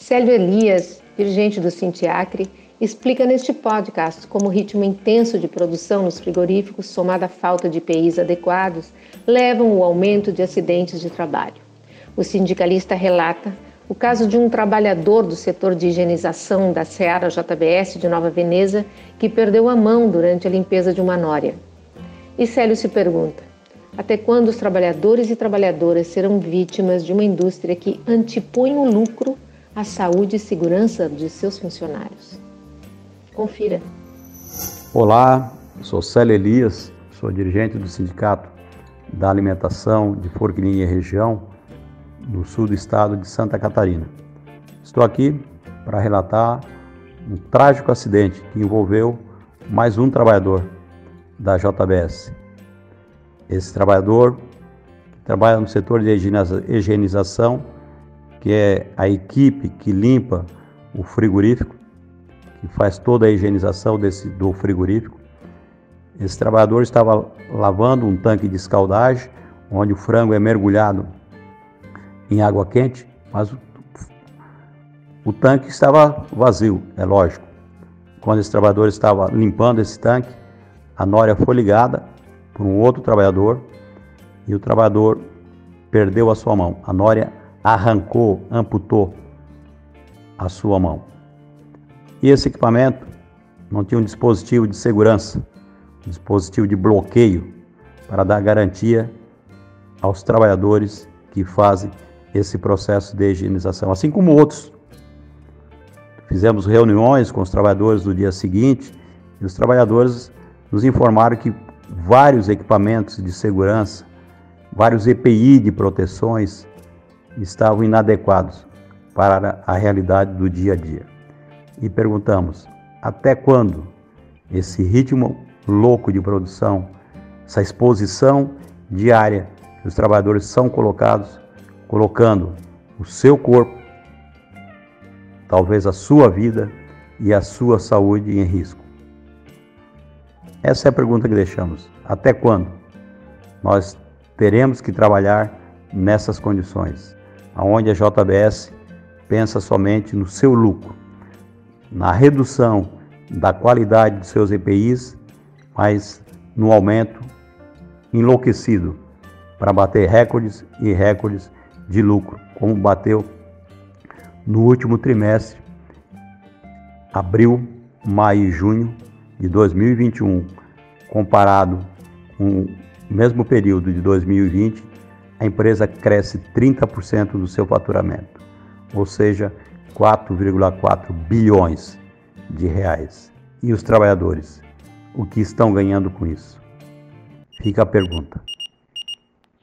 Célio Elias, dirigente do Sintiacre, explica neste podcast como o ritmo intenso de produção nos frigoríficos, somado à falta de EPIs adequados, levam ao aumento de acidentes de trabalho. O sindicalista relata o caso de um trabalhador do setor de higienização da Seara JBS de Nova Veneza que perdeu a mão durante a limpeza de uma nória. E Célio se pergunta: até quando os trabalhadores e trabalhadoras serão vítimas de uma indústria que antepõe o lucro à saúde e segurança de seus funcionários? Confira. Olá, sou Célio Elias, sou dirigente do Sindicato da Alimentação de Forquilinha e Região no sul do estado de Santa Catarina. Estou aqui para relatar um trágico acidente que envolveu mais um trabalhador da JBS. Esse trabalhador trabalha no setor de higienização, que é a equipe que limpa o frigorífico, que faz toda a higienização desse, do frigorífico. Esse trabalhador estava lavando um tanque de escaldagem, onde o frango é mergulhado em água quente, mas o, o tanque estava vazio, é lógico. Quando esse trabalhador estava limpando esse tanque, a nória foi ligada por um outro trabalhador e o trabalhador perdeu a sua mão. A nória arrancou, amputou a sua mão. E esse equipamento não tinha um dispositivo de segurança, um dispositivo de bloqueio para dar garantia aos trabalhadores que fazem esse processo de higienização, assim como outros. Fizemos reuniões com os trabalhadores no dia seguinte e os trabalhadores nos informaram que vários equipamentos de segurança, vários EPI de proteções estavam inadequados para a realidade do dia a dia. E perguntamos: até quando esse ritmo louco de produção, essa exposição diária que os trabalhadores são colocados colocando o seu corpo, talvez a sua vida e a sua saúde em risco. Essa é a pergunta que deixamos. Até quando nós teremos que trabalhar nessas condições, aonde a JBS pensa somente no seu lucro, na redução da qualidade dos seus EPIs, mas no aumento enlouquecido para bater recordes e recordes de lucro, como bateu no último trimestre, abril, maio e junho de 2021, comparado com o mesmo período de 2020, a empresa cresce 30% do seu faturamento, ou seja, 4,4 bilhões de reais. E os trabalhadores, o que estão ganhando com isso? Fica a pergunta.